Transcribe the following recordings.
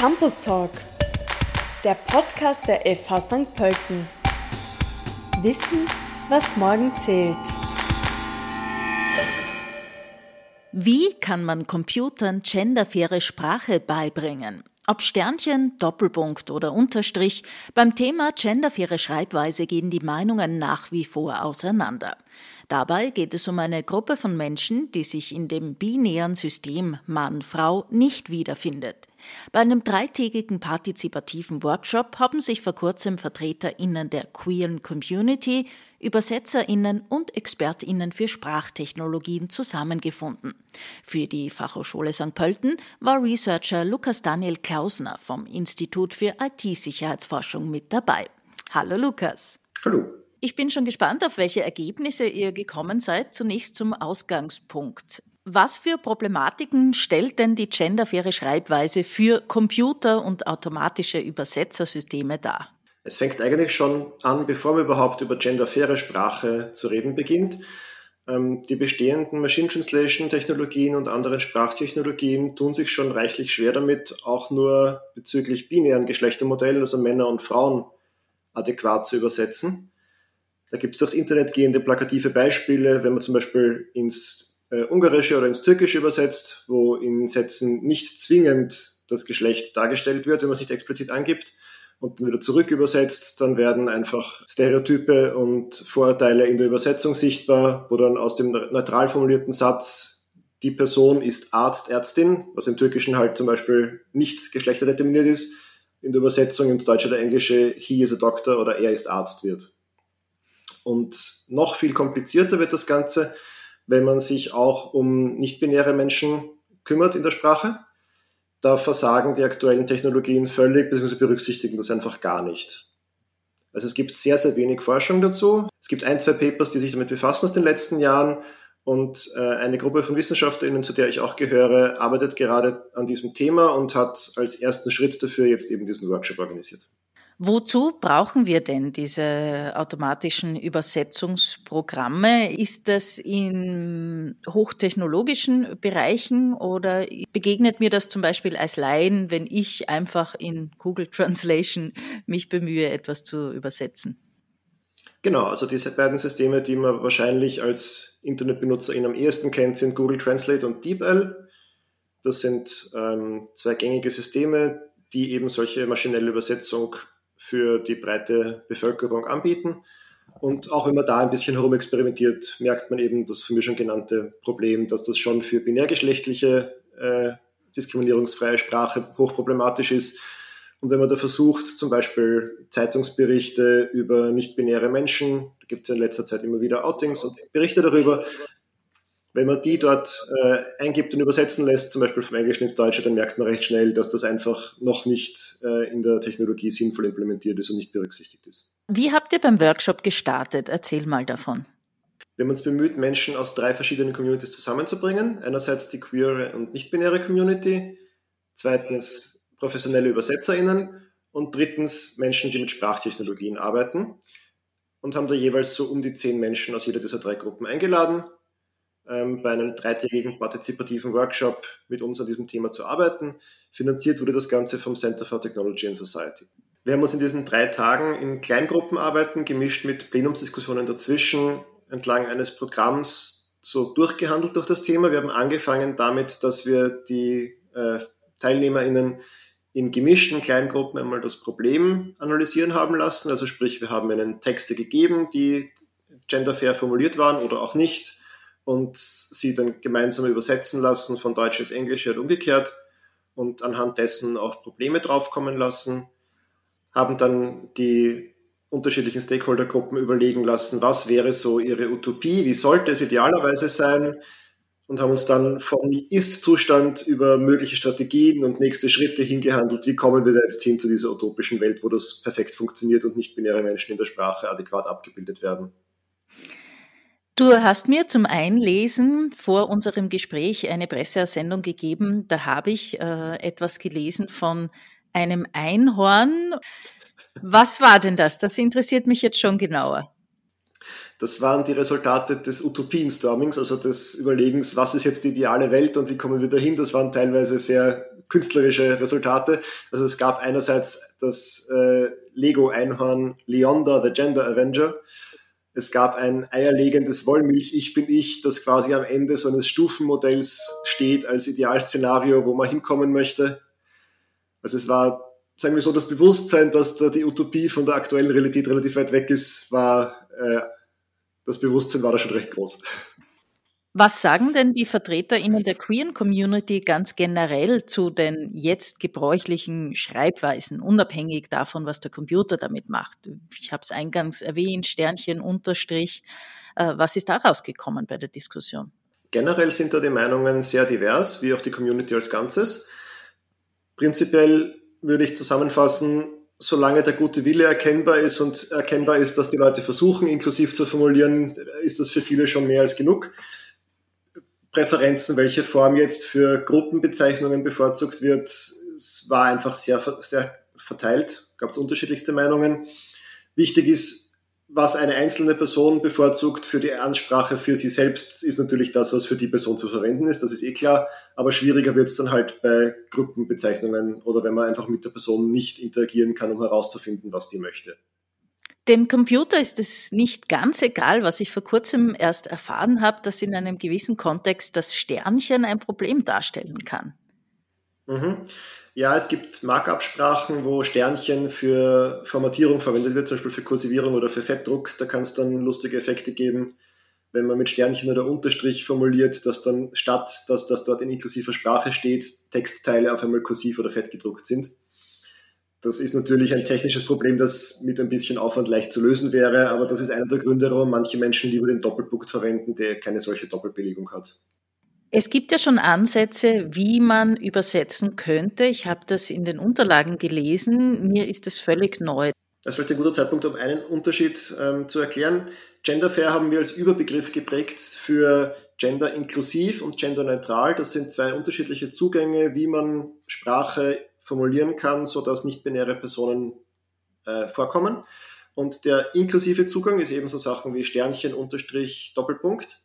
Campus Talk, der Podcast der FH St. Pölten. Wissen, was morgen zählt. Wie kann man Computern genderfaire Sprache beibringen? Ob Sternchen, Doppelpunkt oder Unterstrich, beim Thema genderfaire Schreibweise gehen die Meinungen nach wie vor auseinander. Dabei geht es um eine Gruppe von Menschen, die sich in dem binären System Mann-Frau nicht wiederfindet. Bei einem dreitägigen partizipativen Workshop haben sich vor kurzem VertreterInnen der queeren Community, ÜbersetzerInnen und ExpertInnen für Sprachtechnologien zusammengefunden. Für die Fachhochschule St. Pölten war Researcher Lukas Daniel Klausner vom Institut für IT-Sicherheitsforschung mit dabei. Hallo Lukas. Hallo. Ich bin schon gespannt, auf welche Ergebnisse ihr gekommen seid. Zunächst zum Ausgangspunkt. Was für Problematiken stellt denn die genderfaire Schreibweise für Computer und automatische Übersetzersysteme dar? Es fängt eigentlich schon an, bevor man überhaupt über genderfaire Sprache zu reden beginnt. Ähm, die bestehenden Machine Translation Technologien und anderen Sprachtechnologien tun sich schon reichlich schwer damit, auch nur bezüglich binären Geschlechtermodellen, also Männer und Frauen, adäquat zu übersetzen. Da gibt es durchs Internet gehende plakative Beispiele, wenn man zum Beispiel ins äh, Ungarische oder ins Türkische übersetzt, wo in Sätzen nicht zwingend das Geschlecht dargestellt wird, wenn man sich explizit angibt und dann wieder zurück übersetzt, dann werden einfach Stereotype und Vorurteile in der Übersetzung sichtbar, wo dann aus dem neutral formulierten Satz die Person ist Arzt, Ärztin, was im Türkischen halt zum Beispiel nicht geschlechterdeterminiert ist, in der Übersetzung ins Deutsche oder Englische he is a doctor oder er ist Arzt wird. Und noch viel komplizierter wird das Ganze, wenn man sich auch um nicht-binäre Menschen kümmert in der Sprache. Da versagen die aktuellen Technologien völlig, beziehungsweise berücksichtigen das einfach gar nicht. Also es gibt sehr, sehr wenig Forschung dazu. Es gibt ein, zwei Papers, die sich damit befassen aus den letzten Jahren. Und äh, eine Gruppe von WissenschaftlerInnen, zu der ich auch gehöre, arbeitet gerade an diesem Thema und hat als ersten Schritt dafür jetzt eben diesen Workshop organisiert. Wozu brauchen wir denn diese automatischen Übersetzungsprogramme? Ist das in hochtechnologischen Bereichen oder begegnet mir das zum Beispiel als Laien, wenn ich einfach in Google Translation mich bemühe, etwas zu übersetzen? Genau, also diese beiden Systeme, die man wahrscheinlich als Internetbenutzerin am ehesten kennt, sind Google Translate und DeepL. Das sind ähm, zwei gängige Systeme, die eben solche maschinelle Übersetzung für die breite Bevölkerung anbieten. Und auch wenn man da ein bisschen herumexperimentiert, merkt man eben das von mir schon genannte Problem, dass das schon für binärgeschlechtliche äh, diskriminierungsfreie Sprache hochproblematisch ist. Und wenn man da versucht, zum Beispiel Zeitungsberichte über nicht-binäre Menschen, da gibt es in letzter Zeit immer wieder Outings und Berichte darüber, wenn man die dort äh, eingibt und übersetzen lässt, zum Beispiel vom Englischen ins Deutsche, dann merkt man recht schnell, dass das einfach noch nicht äh, in der Technologie sinnvoll implementiert ist und nicht berücksichtigt ist. Wie habt ihr beim Workshop gestartet? Erzähl mal davon. Wir haben uns bemüht, Menschen aus drei verschiedenen Communities zusammenzubringen. Einerseits die queere und nicht-binäre Community, zweitens professionelle ÜbersetzerInnen und drittens Menschen, die mit Sprachtechnologien arbeiten. Und haben da jeweils so um die zehn Menschen aus jeder dieser drei Gruppen eingeladen, ähm, bei einem dreitägigen partizipativen Workshop mit uns an diesem Thema zu arbeiten. Finanziert wurde das Ganze vom Center for Technology and Society. Wir haben uns in diesen drei Tagen in Kleingruppen arbeiten, gemischt mit Plenumsdiskussionen dazwischen, entlang eines Programms so durchgehandelt durch das Thema. Wir haben angefangen damit, dass wir die äh, TeilnehmerInnen in gemischten Kleingruppen einmal das Problem analysieren haben lassen. Also sprich, wir haben ihnen Texte gegeben, die genderfair formuliert waren oder auch nicht und sie dann gemeinsam übersetzen lassen von Deutsch ins Englische und umgekehrt und anhand dessen auch Probleme draufkommen lassen, haben dann die unterschiedlichen Stakeholdergruppen überlegen lassen, was wäre so ihre Utopie, wie sollte es idealerweise sein und haben uns dann vom Ist-Zustand über mögliche Strategien und nächste Schritte hingehandelt, wie kommen wir da jetzt hin zu dieser utopischen Welt, wo das perfekt funktioniert und nicht binäre Menschen in der Sprache adäquat abgebildet werden. Du hast mir zum Einlesen vor unserem Gespräch eine Presseaussendung gegeben. Da habe ich äh, etwas gelesen von einem Einhorn. Was war denn das? Das interessiert mich jetzt schon genauer. Das waren die Resultate des Utopienstormings, also des Überlegens, was ist jetzt die ideale Welt und wie kommen wir dahin. Das waren teilweise sehr künstlerische Resultate. Also es gab einerseits das äh, Lego-Einhorn Leonda, the Gender Avenger. Es gab ein eierlegendes Wollmilch, ich bin ich, das quasi am Ende so eines Stufenmodells steht als Idealszenario, wo man hinkommen möchte. Also es war, sagen wir so, das Bewusstsein, dass da die Utopie von der aktuellen Realität relativ weit weg ist, war, äh, das Bewusstsein war da schon recht groß. Was sagen denn die VertreterInnen der queeren Community ganz generell zu den jetzt gebräuchlichen Schreibweisen, unabhängig davon, was der Computer damit macht? Ich habe es eingangs erwähnt, Sternchen, Unterstrich. Äh, was ist da rausgekommen bei der Diskussion? Generell sind da die Meinungen sehr divers, wie auch die Community als Ganzes. Prinzipiell würde ich zusammenfassen, solange der gute Wille erkennbar ist und erkennbar ist, dass die Leute versuchen, inklusiv zu formulieren, ist das für viele schon mehr als genug. Präferenzen, welche Form jetzt für Gruppenbezeichnungen bevorzugt wird, es war einfach sehr, sehr verteilt, gab es unterschiedlichste Meinungen. Wichtig ist, was eine einzelne Person bevorzugt für die Ansprache für sie selbst, ist natürlich das, was für die Person zu verwenden ist, das ist eh klar, aber schwieriger wird es dann halt bei Gruppenbezeichnungen oder wenn man einfach mit der Person nicht interagieren kann, um herauszufinden, was die möchte. Dem Computer ist es nicht ganz egal, was ich vor kurzem erst erfahren habe, dass in einem gewissen Kontext das Sternchen ein Problem darstellen kann. Mhm. Ja, es gibt Markup-Sprachen, wo Sternchen für Formatierung verwendet wird, zum Beispiel für Kursivierung oder für Fettdruck. Da kann es dann lustige Effekte geben, wenn man mit Sternchen oder Unterstrich formuliert, dass dann statt, dass das dort in inklusiver Sprache steht, Textteile auf einmal kursiv oder fett gedruckt sind. Das ist natürlich ein technisches Problem, das mit ein bisschen Aufwand leicht zu lösen wäre, aber das ist einer der Gründe, warum manche Menschen lieber den Doppelpunkt verwenden, der keine solche Doppelbelegung hat. Es gibt ja schon Ansätze, wie man übersetzen könnte. Ich habe das in den Unterlagen gelesen. Mir ist das völlig neu. Das ist vielleicht ein guter Zeitpunkt, um einen Unterschied ähm, zu erklären. Genderfair haben wir als Überbegriff geprägt für Gender inklusiv und Gender neutral. Das sind zwei unterschiedliche Zugänge, wie man Sprache formulieren kann, sodass nicht-binäre Personen äh, vorkommen. Und der inklusive Zugang ist eben so Sachen wie Sternchen, Unterstrich, Doppelpunkt.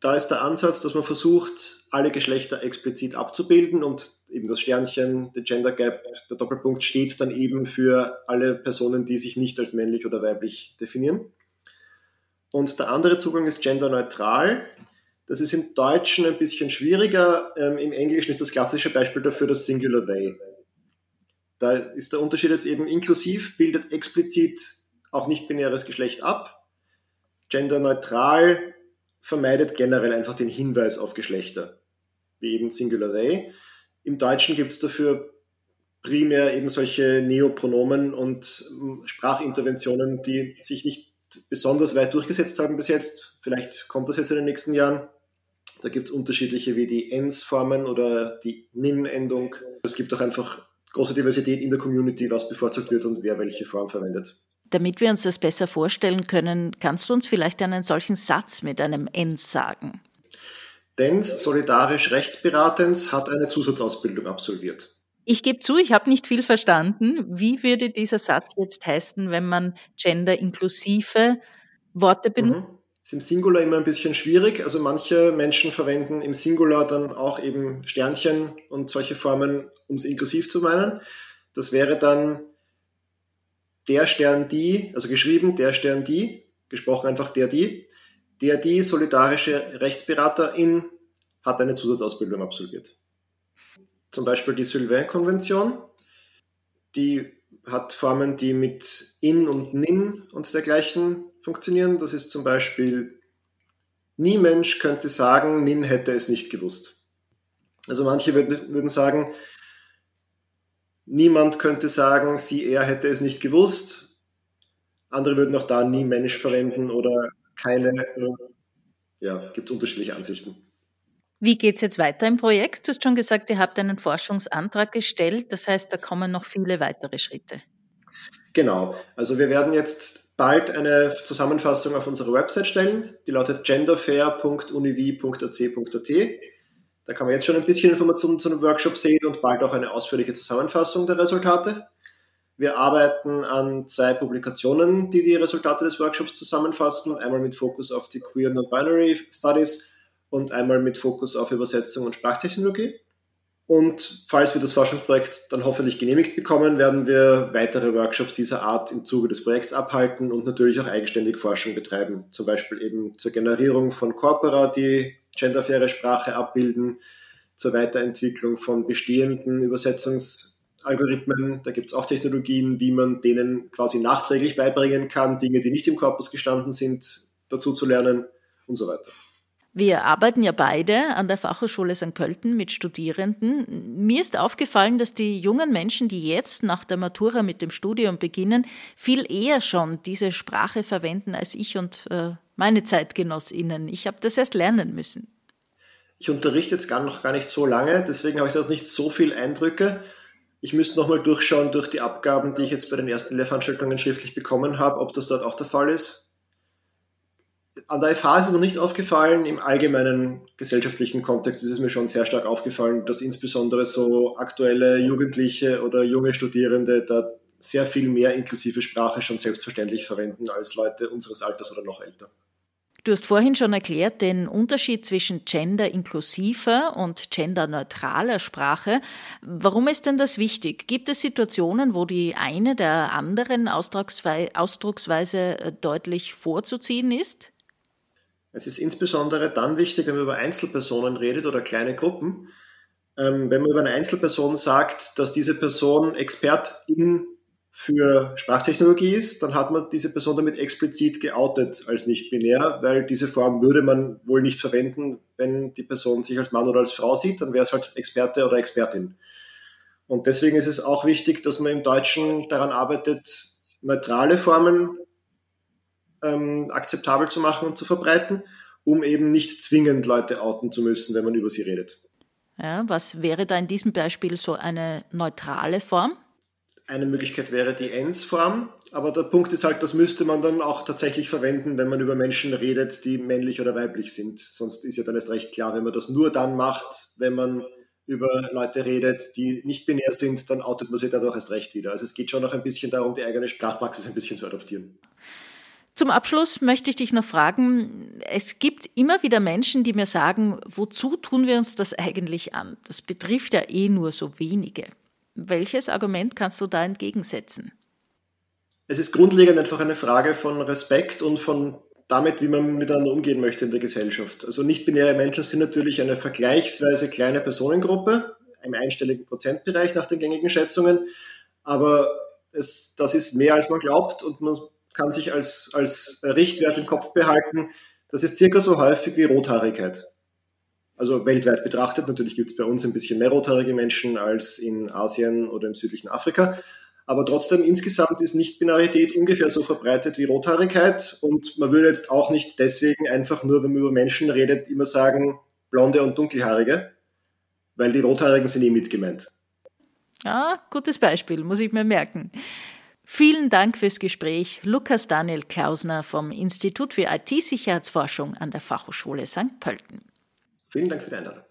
Da ist der Ansatz, dass man versucht, alle Geschlechter explizit abzubilden und eben das Sternchen, der Gender Gap, der Doppelpunkt steht dann eben für alle Personen, die sich nicht als männlich oder weiblich definieren. Und der andere Zugang ist genderneutral. Das ist im Deutschen ein bisschen schwieriger. Ähm, Im Englischen ist das klassische Beispiel dafür das Singular They. Da ist der Unterschied jetzt eben inklusiv, bildet explizit auch nicht-binäres Geschlecht ab. Genderneutral vermeidet generell einfach den Hinweis auf Geschlechter, wie eben Singular They. Im Deutschen gibt es dafür primär eben solche Neopronomen und ähm, Sprachinterventionen, die sich nicht besonders weit durchgesetzt haben bis jetzt. Vielleicht kommt das jetzt in den nächsten Jahren. Da gibt es unterschiedliche wie die ENS-Formen oder die NIN-Endung. Es gibt auch einfach große Diversität in der Community, was bevorzugt wird und wer welche Form verwendet. Damit wir uns das besser vorstellen können, kannst du uns vielleicht einen solchen Satz mit einem ENS sagen? DENS, solidarisch rechtsberatens, hat eine Zusatzausbildung absolviert. Ich gebe zu, ich habe nicht viel verstanden. Wie würde dieser Satz jetzt heißen, wenn man gender-inklusive Worte benutzt? Mhm ist im Singular immer ein bisschen schwierig. Also manche Menschen verwenden im Singular dann auch eben Sternchen und solche Formen, um es inklusiv zu meinen. Das wäre dann der Stern die, also geschrieben der Stern die, gesprochen einfach der die. Der die solidarische Rechtsberaterin hat eine Zusatzausbildung absolviert. Zum Beispiel die Sylvain-Konvention, die hat Formen, die mit in und nin und dergleichen funktionieren. Das ist zum Beispiel, nie Mensch könnte sagen, Nin hätte es nicht gewusst. Also manche würden sagen, niemand könnte sagen, sie, er hätte es nicht gewusst. Andere würden auch da nie Mensch verwenden oder keine. Ja, gibt unterschiedliche Ansichten. Wie geht es jetzt weiter im Projekt? Du hast schon gesagt, ihr habt einen Forschungsantrag gestellt. Das heißt, da kommen noch viele weitere Schritte. Genau. Also wir werden jetzt bald eine Zusammenfassung auf unsere Website stellen. Die lautet genderfair.univ.ac.at. Da kann man jetzt schon ein bisschen Informationen zu dem Workshop sehen und bald auch eine ausführliche Zusammenfassung der Resultate. Wir arbeiten an zwei Publikationen, die die Resultate des Workshops zusammenfassen. Einmal mit Fokus auf die Queer Non-Binary Studies und einmal mit Fokus auf Übersetzung und Sprachtechnologie. Und falls wir das Forschungsprojekt dann hoffentlich genehmigt bekommen, werden wir weitere Workshops dieser Art im Zuge des Projekts abhalten und natürlich auch eigenständig Forschung betreiben. Zum Beispiel eben zur Generierung von Corpora, die genderfaire Sprache abbilden, zur Weiterentwicklung von bestehenden Übersetzungsalgorithmen. Da gibt es auch Technologien, wie man denen quasi nachträglich beibringen kann, Dinge, die nicht im Korpus gestanden sind, dazu zu lernen und so weiter. Wir arbeiten ja beide an der Fachhochschule St. Pölten mit Studierenden. Mir ist aufgefallen, dass die jungen Menschen, die jetzt nach der Matura mit dem Studium beginnen, viel eher schon diese Sprache verwenden als ich und äh, meine Zeitgenossinnen. Ich habe das erst lernen müssen. Ich unterrichte jetzt gar noch gar nicht so lange, deswegen habe ich dort nicht so viel Eindrücke. Ich müsste nochmal durchschauen durch die Abgaben, die ich jetzt bei den ersten Lehrveranstaltungen schriftlich bekommen habe, ob das dort auch der Fall ist an der FH ist mir nicht aufgefallen, im allgemeinen gesellschaftlichen Kontext ist es mir schon sehr stark aufgefallen, dass insbesondere so aktuelle Jugendliche oder junge Studierende da sehr viel mehr inklusive Sprache schon selbstverständlich verwenden als Leute unseres Alters oder noch älter. Du hast vorhin schon erklärt den Unterschied zwischen gender-inklusiver und genderneutraler Sprache. Warum ist denn das wichtig? Gibt es Situationen, wo die eine der anderen Ausdrucksweise deutlich vorzuziehen ist? Es ist insbesondere dann wichtig, wenn man über Einzelpersonen redet oder kleine Gruppen. Ähm, wenn man über eine Einzelperson sagt, dass diese Person Expertin für Sprachtechnologie ist, dann hat man diese Person damit explizit geoutet als nicht binär, weil diese Form würde man wohl nicht verwenden, wenn die Person sich als Mann oder als Frau sieht, dann wäre es halt Experte oder Expertin. Und deswegen ist es auch wichtig, dass man im Deutschen daran arbeitet, neutrale Formen ähm, akzeptabel zu machen und zu verbreiten, um eben nicht zwingend Leute outen zu müssen, wenn man über sie redet. Ja, was wäre da in diesem Beispiel so eine neutrale Form? Eine Möglichkeit wäre die Ens-Form, aber der Punkt ist halt, das müsste man dann auch tatsächlich verwenden, wenn man über Menschen redet, die männlich oder weiblich sind. Sonst ist ja dann erst recht klar, wenn man das nur dann macht, wenn man über Leute redet, die nicht binär sind, dann outet man sie dadurch erst recht wieder. Also es geht schon noch ein bisschen darum, die eigene Sprachpraxis ein bisschen zu adaptieren. Zum Abschluss möchte ich dich noch fragen, es gibt immer wieder Menschen, die mir sagen, wozu tun wir uns das eigentlich an? Das betrifft ja eh nur so wenige. Welches Argument kannst du da entgegensetzen? Es ist grundlegend einfach eine Frage von Respekt und von damit, wie man miteinander umgehen möchte in der Gesellschaft. Also nicht-binäre Menschen sind natürlich eine vergleichsweise kleine Personengruppe, im einstelligen Prozentbereich nach den gängigen Schätzungen, aber es, das ist mehr als man glaubt und man kann sich als, als Richtwert im Kopf behalten, das ist circa so häufig wie Rothaarigkeit. Also weltweit betrachtet, natürlich gibt es bei uns ein bisschen mehr rothaarige Menschen als in Asien oder im südlichen Afrika. Aber trotzdem, insgesamt ist Nicht-Binarität ungefähr so verbreitet wie Rothaarigkeit. Und man würde jetzt auch nicht deswegen einfach nur, wenn man über Menschen redet, immer sagen, blonde und dunkelhaarige, weil die Rothaarigen sind eh mitgemeint. Ja, gutes Beispiel, muss ich mir merken. Vielen Dank fürs Gespräch, Lukas Daniel Klausner vom Institut für IT-Sicherheitsforschung an der Fachhochschule St. Pölten. Vielen Dank für die Einladung.